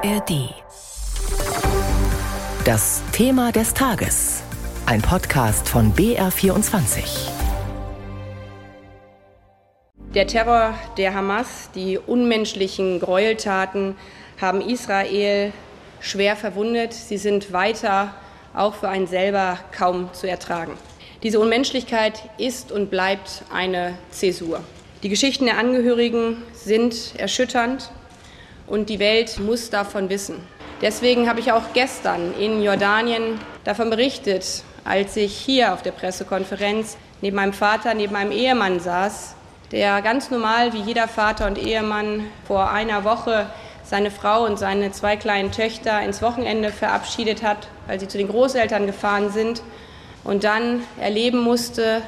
ARD. Das Thema des Tages. Ein Podcast von BR24. Der Terror der Hamas, die unmenschlichen Gräueltaten haben Israel schwer verwundet. Sie sind weiter auch für einen selber kaum zu ertragen. Diese Unmenschlichkeit ist und bleibt eine Zäsur. Die Geschichten der Angehörigen sind erschütternd und die Welt muss davon wissen. Deswegen habe ich auch gestern in Jordanien davon berichtet, als ich hier auf der Pressekonferenz neben meinem Vater, neben meinem Ehemann saß, der ganz normal wie jeder Vater und Ehemann vor einer Woche seine Frau und seine zwei kleinen Töchter ins Wochenende verabschiedet hat, weil sie zu den Großeltern gefahren sind und dann erleben musste,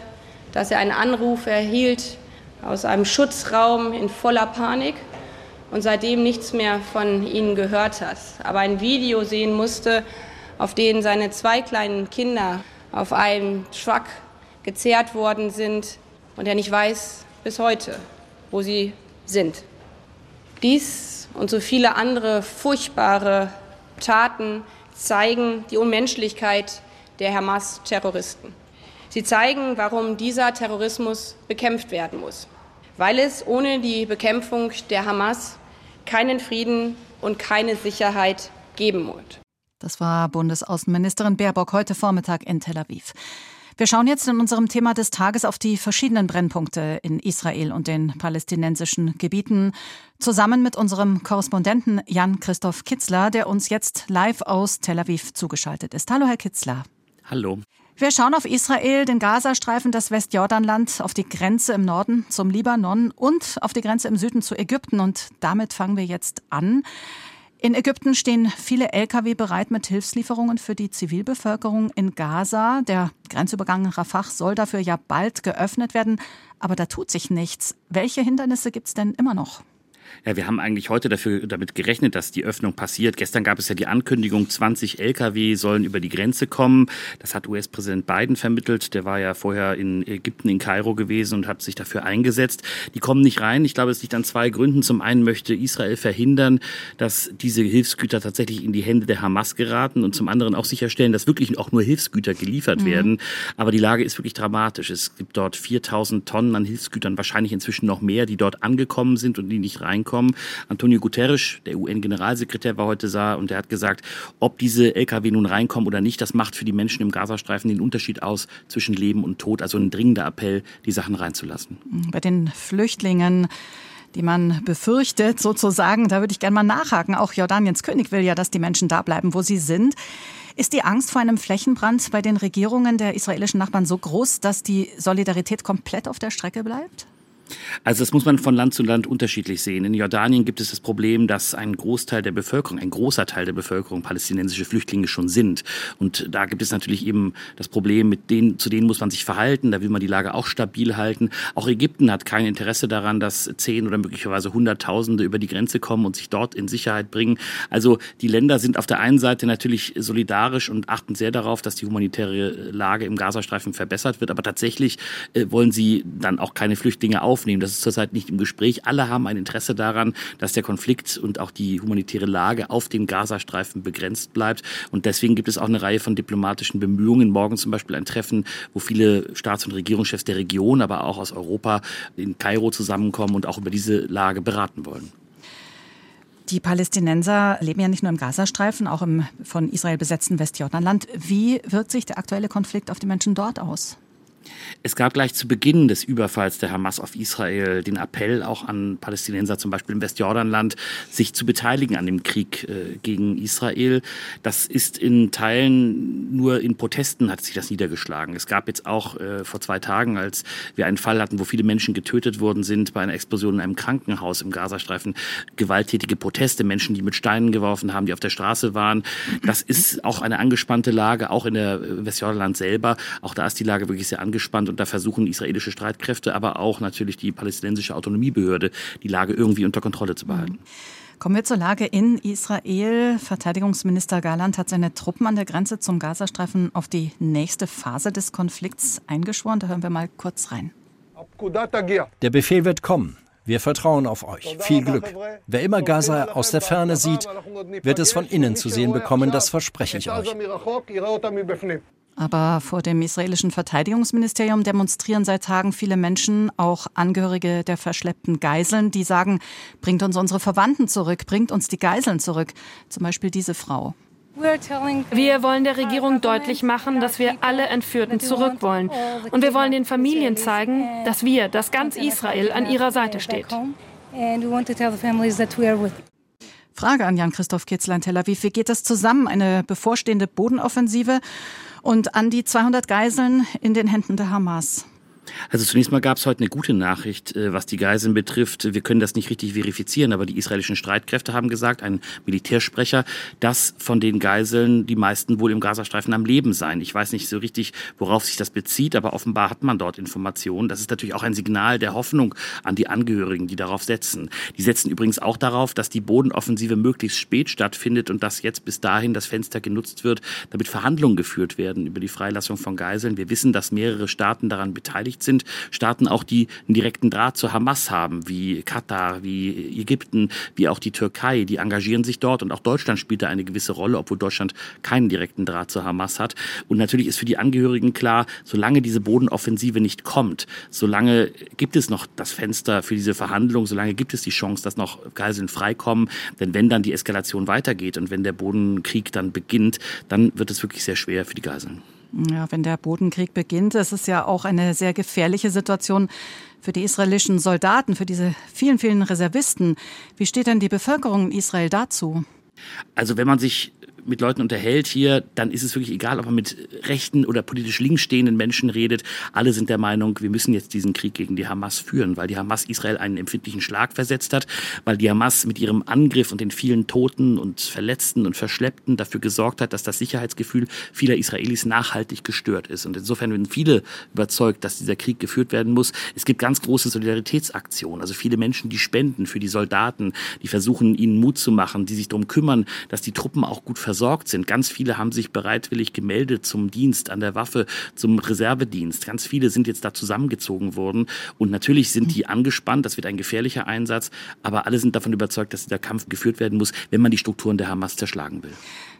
dass er einen Anruf erhielt aus einem Schutzraum in voller Panik und seitdem nichts mehr von ihnen gehört hat. Aber ein Video sehen musste, auf dem seine zwei kleinen Kinder auf einem Truck gezerrt worden sind und er nicht weiß bis heute, wo sie sind. Dies und so viele andere furchtbare Taten zeigen die Unmenschlichkeit der Hamas-Terroristen. Sie zeigen, warum dieser Terrorismus bekämpft werden muss, weil es ohne die Bekämpfung der Hamas keinen Frieden und keine Sicherheit geben wird. Das war Bundesaußenministerin Baerbock heute Vormittag in Tel Aviv. Wir schauen jetzt in unserem Thema des Tages auf die verschiedenen Brennpunkte in Israel und den palästinensischen Gebieten, zusammen mit unserem Korrespondenten Jan-Christoph Kitzler, der uns jetzt live aus Tel Aviv zugeschaltet ist. Hallo, Herr Kitzler. Hallo. Wir schauen auf Israel, den Gazastreifen, das Westjordanland, auf die Grenze im Norden zum Libanon und auf die Grenze im Süden zu Ägypten. Und damit fangen wir jetzt an. In Ägypten stehen viele Lkw bereit mit Hilfslieferungen für die Zivilbevölkerung in Gaza. Der Grenzübergang Rafah soll dafür ja bald geöffnet werden. Aber da tut sich nichts. Welche Hindernisse gibt es denn immer noch? Ja, wir haben eigentlich heute dafür, damit gerechnet, dass die Öffnung passiert. Gestern gab es ja die Ankündigung, 20 Lkw sollen über die Grenze kommen. Das hat US-Präsident Biden vermittelt. Der war ja vorher in Ägypten, in Kairo gewesen und hat sich dafür eingesetzt. Die kommen nicht rein. Ich glaube, es liegt an zwei Gründen. Zum einen möchte Israel verhindern, dass diese Hilfsgüter tatsächlich in die Hände der Hamas geraten und zum anderen auch sicherstellen, dass wirklich auch nur Hilfsgüter geliefert mhm. werden. Aber die Lage ist wirklich dramatisch. Es gibt dort 4000 Tonnen an Hilfsgütern, wahrscheinlich inzwischen noch mehr, die dort angekommen sind und die nicht rein reinkommen. Antonio Guterres, der UN-Generalsekretär, war heute da und der hat gesagt, ob diese Lkw nun reinkommen oder nicht, das macht für die Menschen im Gazastreifen den Unterschied aus zwischen Leben und Tod. Also ein dringender Appell, die Sachen reinzulassen. Bei den Flüchtlingen die man befürchtet, sozusagen. Da würde ich gerne mal nachhaken. Auch Jordaniens König will ja, dass die Menschen da bleiben, wo sie sind. Ist die Angst vor einem Flächenbrand bei den Regierungen der israelischen Nachbarn so groß, dass die Solidarität komplett auf der Strecke bleibt? Also das muss man von Land zu Land unterschiedlich sehen. In Jordanien gibt es das Problem, dass ein Großteil der Bevölkerung, ein großer Teil der Bevölkerung palästinensische Flüchtlinge schon sind. Und da gibt es natürlich eben das Problem, mit denen, zu denen muss man sich verhalten. Da will man die Lage auch stabil halten. Auch Ägypten hat kein Interesse daran, dass zehn oder möglicherweise Hunderttausende über die Grenze kommen und sich dort in Sicherheit bringen. Also die Länder sind auf der einen Seite natürlich solidarisch und achten sehr darauf, dass die humanitäre Lage im Gazastreifen verbessert wird. Aber tatsächlich äh, wollen sie dann auch keine Flüchtlinge auf aufnehmen. Das ist zurzeit nicht im Gespräch. Alle haben ein Interesse daran, dass der Konflikt und auch die humanitäre Lage auf dem Gazastreifen begrenzt bleibt. Und deswegen gibt es auch eine Reihe von diplomatischen Bemühungen. Morgen zum Beispiel ein Treffen, wo viele Staats- und Regierungschefs der Region, aber auch aus Europa in Kairo zusammenkommen und auch über diese Lage beraten wollen. Die Palästinenser leben ja nicht nur im Gazastreifen, auch im von Israel besetzten Westjordanland. Wie wirkt sich der aktuelle Konflikt auf die Menschen dort aus? Es gab gleich zu Beginn des Überfalls der Hamas auf Israel den Appell auch an Palästinenser, zum Beispiel im Westjordanland, sich zu beteiligen an dem Krieg äh, gegen Israel. Das ist in Teilen nur in Protesten hat sich das niedergeschlagen. Es gab jetzt auch äh, vor zwei Tagen, als wir einen Fall hatten, wo viele Menschen getötet worden sind bei einer Explosion in einem Krankenhaus im Gazastreifen, gewalttätige Proteste, Menschen, die mit Steinen geworfen haben, die auf der Straße waren. Das ist auch eine angespannte Lage, auch in der äh, Westjordanland selber. Auch da ist die Lage wirklich sehr angespannt und da versuchen israelische Streitkräfte, aber auch natürlich die palästinensische Autonomiebehörde, die Lage irgendwie unter Kontrolle zu behalten. Kommen wir zur Lage in Israel. Verteidigungsminister Garland hat seine Truppen an der Grenze zum Gazastreifen auf die nächste Phase des Konflikts eingeschworen. Da hören wir mal kurz rein. Der Befehl wird kommen. Wir vertrauen auf euch. Viel Glück. Wer immer Gaza aus der Ferne sieht, wird es von innen zu sehen bekommen, das verspreche ich euch. Aber vor dem israelischen Verteidigungsministerium demonstrieren seit Tagen viele Menschen, auch Angehörige der verschleppten Geiseln, die sagen, bringt uns unsere Verwandten zurück, bringt uns die Geiseln zurück. Zum Beispiel diese Frau. Wir wollen der Regierung deutlich machen, dass wir alle Entführten zurück wollen. Und wir wollen den Familien zeigen, dass wir, dass ganz Israel an ihrer Seite steht. Frage an Jan-Christoph Kitzler in Tel Aviv. Wie geht das zusammen? Eine bevorstehende Bodenoffensive und an die 200 Geiseln in den Händen der Hamas. Also zunächst mal gab es heute eine gute Nachricht, äh, was die Geiseln betrifft. Wir können das nicht richtig verifizieren, aber die israelischen Streitkräfte haben gesagt, ein Militärsprecher, dass von den Geiseln die meisten wohl im Gazastreifen am Leben seien. Ich weiß nicht so richtig, worauf sich das bezieht, aber offenbar hat man dort Informationen. Das ist natürlich auch ein Signal der Hoffnung an die Angehörigen, die darauf setzen. Die setzen übrigens auch darauf, dass die Bodenoffensive möglichst spät stattfindet und dass jetzt bis dahin das Fenster genutzt wird, damit Verhandlungen geführt werden über die Freilassung von Geiseln. Wir wissen, dass mehrere Staaten daran beteiligt beteiligt sind, Staaten auch, die einen direkten Draht zur Hamas haben, wie Katar, wie Ägypten, wie auch die Türkei, die engagieren sich dort und auch Deutschland spielt da eine gewisse Rolle, obwohl Deutschland keinen direkten Draht zur Hamas hat. Und natürlich ist für die Angehörigen klar, solange diese Bodenoffensive nicht kommt, solange gibt es noch das Fenster für diese Verhandlungen, solange gibt es die Chance, dass noch Geiseln freikommen. Denn wenn dann die Eskalation weitergeht und wenn der Bodenkrieg dann beginnt, dann wird es wirklich sehr schwer für die Geiseln. Ja, wenn der Bodenkrieg beginnt, ist ja auch eine sehr gefährliche Situation für die israelischen Soldaten, für diese vielen, vielen Reservisten. Wie steht denn die Bevölkerung in Israel dazu? Also wenn man sich mit Leuten unterhält hier, dann ist es wirklich egal, ob man mit rechten oder politisch links stehenden Menschen redet. Alle sind der Meinung, wir müssen jetzt diesen Krieg gegen die Hamas führen, weil die Hamas Israel einen empfindlichen Schlag versetzt hat, weil die Hamas mit ihrem Angriff und den vielen Toten und Verletzten und Verschleppten dafür gesorgt hat, dass das Sicherheitsgefühl vieler Israelis nachhaltig gestört ist. Und insofern sind viele überzeugt, dass dieser Krieg geführt werden muss. Es gibt ganz große Solidaritätsaktionen, also viele Menschen, die spenden für die Soldaten, die versuchen, ihnen Mut zu machen, die sich darum kümmern, dass die Truppen auch gut versorgt sind. Ganz viele haben sich bereitwillig gemeldet zum Dienst an der Waffe, zum Reservedienst. Ganz viele sind jetzt da zusammengezogen worden. Und natürlich sind die angespannt. Das wird ein gefährlicher Einsatz. Aber alle sind davon überzeugt, dass dieser Kampf geführt werden muss, wenn man die Strukturen der Hamas zerschlagen will.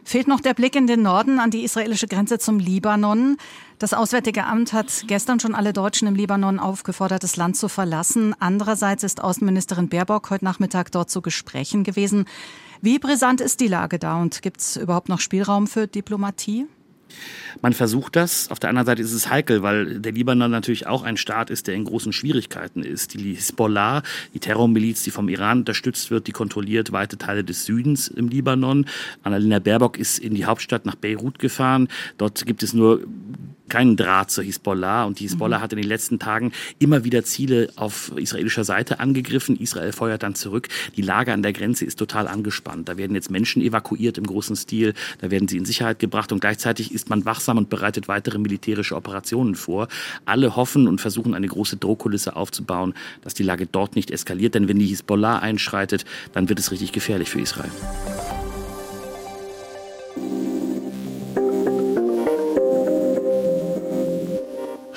Fehlt noch der Blick in den Norden an die israelische Grenze zum Libanon. Das Auswärtige Amt hat gestern schon alle Deutschen im Libanon aufgefordert, das Land zu verlassen. Andererseits ist Außenministerin Baerbock heute Nachmittag dort zu Gesprächen gewesen. Wie brisant ist die Lage da und gibt es überhaupt noch Spielraum für Diplomatie? Man versucht das. Auf der anderen Seite ist es heikel, weil der Libanon natürlich auch ein Staat ist, der in großen Schwierigkeiten ist. Die Hisbollah, die Terrormiliz, die vom Iran unterstützt wird, die kontrolliert weite Teile des Südens im Libanon. Annalena Baerbock ist in die Hauptstadt nach Beirut gefahren. Dort gibt es nur keinen Draht zur Hisbollah. Und die Hisbollah mhm. hat in den letzten Tagen immer wieder Ziele auf israelischer Seite angegriffen. Israel feuert dann zurück. Die Lage an der Grenze ist total angespannt. Da werden jetzt Menschen evakuiert im großen Stil. Da werden sie in Sicherheit gebracht. Und gleichzeitig ist man wachsam und bereitet weitere militärische Operationen vor. Alle hoffen und versuchen eine große Drohkulisse aufzubauen, dass die Lage dort nicht eskaliert. Denn wenn die Hisbollah einschreitet, dann wird es richtig gefährlich für Israel.